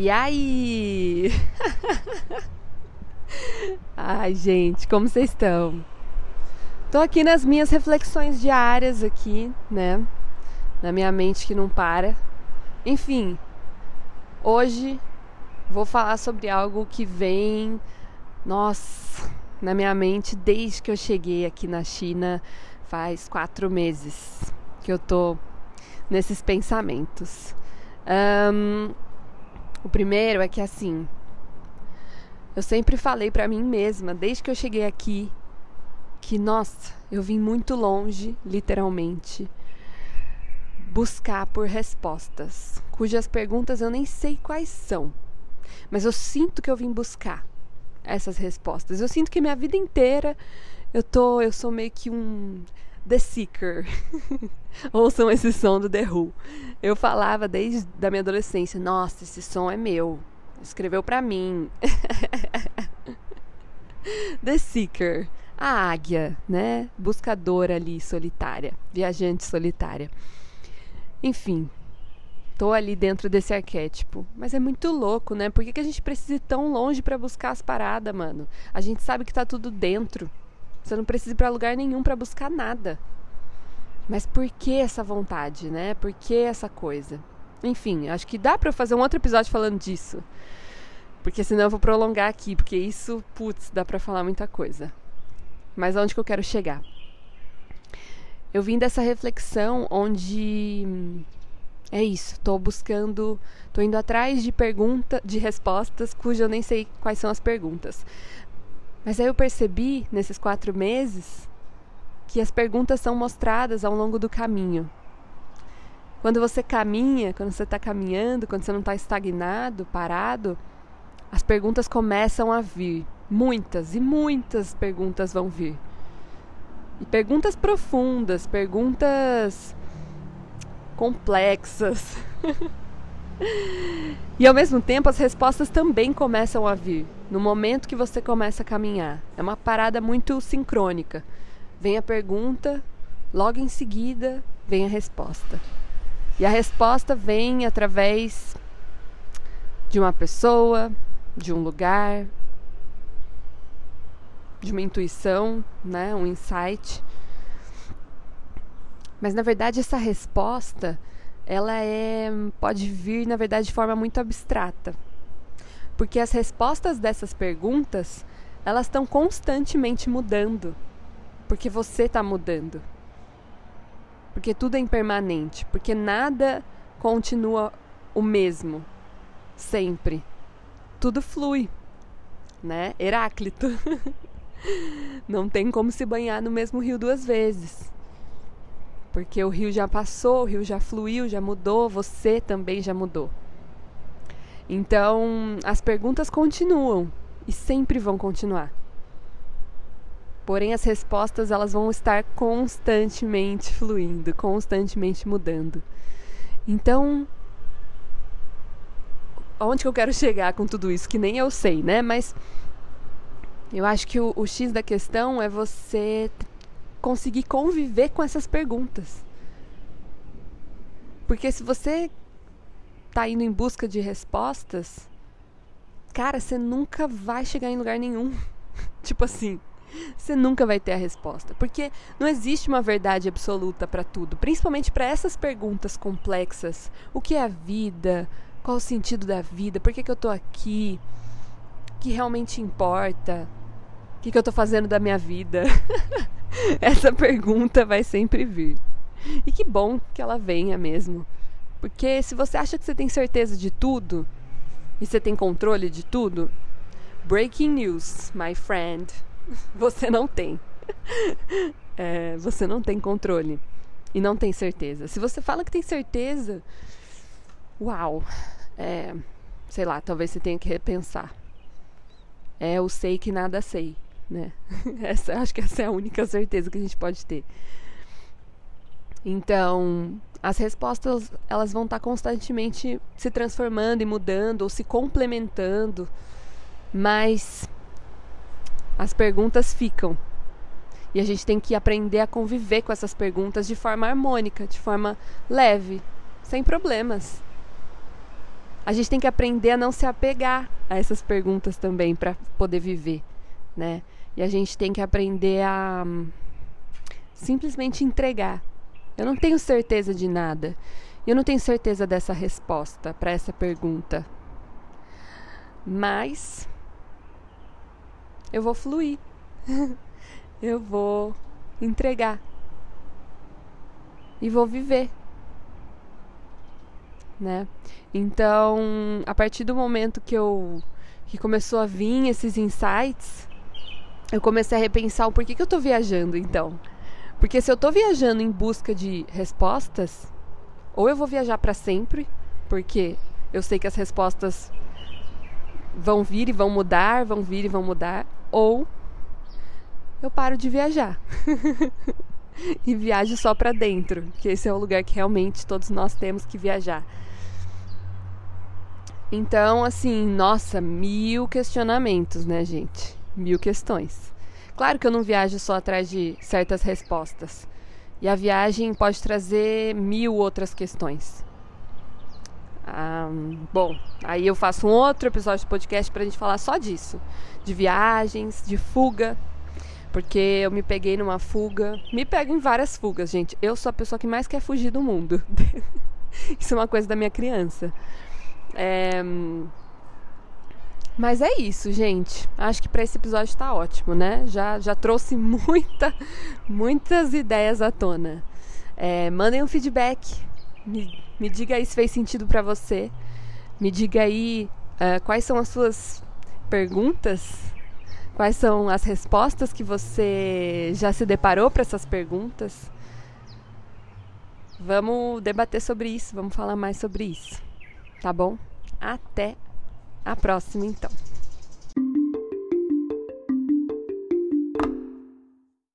E aí? Ai, gente, como vocês estão? Tô aqui nas minhas reflexões diárias aqui, né? Na minha mente que não para. Enfim, hoje vou falar sobre algo que vem, nossa, na minha mente desde que eu cheguei aqui na China faz quatro meses que eu tô nesses pensamentos. Um, o primeiro é que assim, eu sempre falei para mim mesma, desde que eu cheguei aqui, que nossa, eu vim muito longe, literalmente, buscar por respostas, cujas perguntas eu nem sei quais são, mas eu sinto que eu vim buscar essas respostas. Eu sinto que minha vida inteira eu tô, eu sou meio que um The Seeker. Ouçam esse som do The Who. Eu falava desde da minha adolescência, nossa, esse som é meu. Escreveu para mim. The Seeker, a águia, né? Buscadora ali solitária, viajante solitária. Enfim, tô ali dentro desse arquétipo. Mas é muito louco, né? Por que, que a gente precisa ir tão longe para buscar as paradas, mano? A gente sabe que tá tudo dentro. Você não precisa ir para lugar nenhum para buscar nada. Mas por que essa vontade, né? Por que essa coisa? Enfim, acho que dá para fazer um outro episódio falando disso. Porque senão eu vou prolongar aqui, porque isso, putz, dá para falar muita coisa. Mas aonde que eu quero chegar? Eu vim dessa reflexão onde é isso, tô buscando, tô indo atrás de perguntas, de respostas cujas eu nem sei quais são as perguntas. Mas aí eu percebi, nesses quatro meses, que as perguntas são mostradas ao longo do caminho. Quando você caminha, quando você está caminhando, quando você não está estagnado, parado, as perguntas começam a vir. Muitas e muitas perguntas vão vir. E perguntas profundas, perguntas complexas. e ao mesmo tempo as respostas também começam a vir no momento que você começa a caminhar. É uma parada muito sincrônica. Vem a pergunta, logo em seguida vem a resposta. E a resposta vem através de uma pessoa, de um lugar, de uma intuição, né, um insight. Mas na verdade essa resposta, ela é pode vir na verdade de forma muito abstrata. Porque as respostas dessas perguntas, elas estão constantemente mudando. Porque você está mudando. Porque tudo é impermanente, porque nada continua o mesmo sempre. Tudo flui, né? Heráclito. Não tem como se banhar no mesmo rio duas vezes. Porque o rio já passou, o rio já fluiu, já mudou, você também já mudou. Então, as perguntas continuam e sempre vão continuar. Porém, as respostas elas vão estar constantemente fluindo, constantemente mudando. Então, aonde que eu quero chegar com tudo isso? Que nem eu sei, né? Mas eu acho que o, o X da questão é você conseguir conviver com essas perguntas. Porque se você tá indo em busca de respostas, cara, você nunca vai chegar em lugar nenhum. tipo assim, você nunca vai ter a resposta, porque não existe uma verdade absoluta para tudo, principalmente para essas perguntas complexas. O que é a vida? Qual o sentido da vida? Por que, que eu tô aqui? O que realmente importa? O que, que eu tô fazendo da minha vida? Essa pergunta vai sempre vir. E que bom que ela venha mesmo. Porque se você acha que você tem certeza de tudo e você tem controle de tudo, breaking news, my friend, você não tem. É, você não tem controle e não tem certeza. Se você fala que tem certeza, uau, é, sei lá, talvez você tenha que repensar. É, eu sei que nada sei, né? Essa, acho que essa é a única certeza que a gente pode ter. Então, as respostas elas vão estar constantemente se transformando e mudando ou se complementando, mas as perguntas ficam. E a gente tem que aprender a conviver com essas perguntas de forma harmônica, de forma leve, sem problemas. a gente tem que aprender a não se apegar a essas perguntas também para poder viver, né? E a gente tem que aprender a hum, simplesmente entregar. Eu não tenho certeza de nada. Eu não tenho certeza dessa resposta para essa pergunta. Mas eu vou fluir. eu vou entregar. E vou viver. Né? Então, a partir do momento que eu que começou a vir esses insights, eu comecei a repensar o porquê que eu tô viajando então. Porque se eu tô viajando em busca de respostas, ou eu vou viajar para sempre, porque eu sei que as respostas vão vir e vão mudar, vão vir e vão mudar, ou eu paro de viajar. e viajo só para dentro, que esse é o lugar que realmente todos nós temos que viajar. Então, assim, nossa, mil questionamentos, né, gente? Mil questões. Claro que eu não viajo só atrás de certas respostas. E a viagem pode trazer mil outras questões. Bom, aí eu faço um outro episódio de podcast para a gente falar só disso, de viagens, de fuga, porque eu me peguei numa fuga, me pego em várias fugas, gente. Eu sou a pessoa que mais quer fugir do mundo. Isso é uma coisa da minha criança. É... Mas é isso, gente. Acho que para esse episódio está ótimo, né? Já, já trouxe muita, muitas ideias à tona. É, mandem um feedback. Me, me diga aí se fez sentido para você. Me diga aí uh, quais são as suas perguntas. Quais são as respostas que você já se deparou para essas perguntas? Vamos debater sobre isso, vamos falar mais sobre isso. Tá bom? Até a próxima, então.